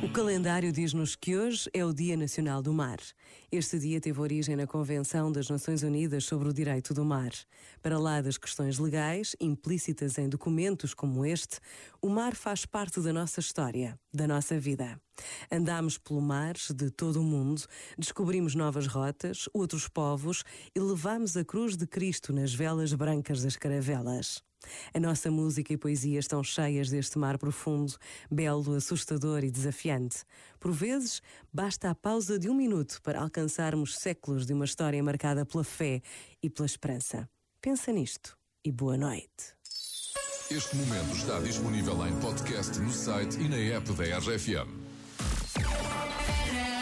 O calendário diz-nos que hoje é o Dia Nacional do Mar. Este dia teve origem na Convenção das Nações Unidas sobre o Direito do Mar. Para lá das questões legais, implícitas em documentos como este, o mar faz parte da nossa história, da nossa vida. Andámos pelo mar de todo o mundo, descobrimos novas rotas, outros povos e levámos a cruz de Cristo nas velas brancas das caravelas. A nossa música e poesia estão cheias deste mar profundo, belo, assustador e desafiante. Por vezes, basta a pausa de um minuto para alcançarmos séculos de uma história marcada pela fé e pela esperança. Pensa nisto e boa noite. Este momento está disponível em podcast no site e na app da RFM.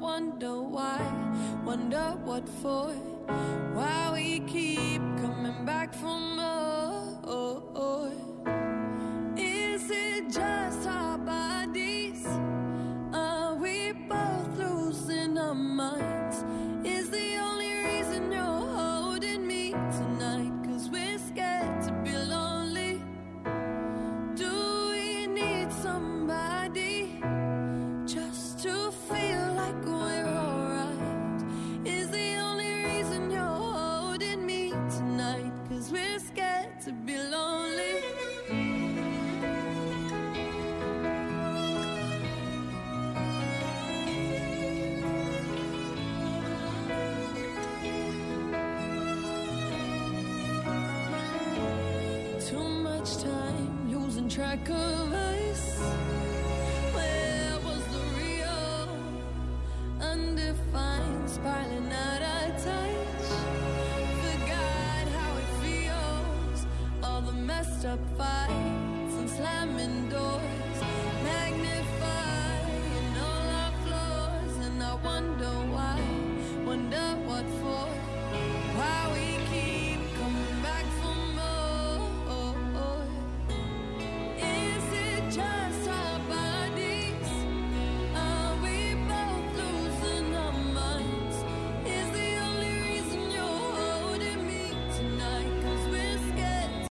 wonder why, wonder what for, why we keep coming back for more. Is it just our bodies? Are we both losing our minds? Is the only reason you're holding me tonight? to be lonely. Too much time losing track of us. Where was the real, undefined, spiraling out?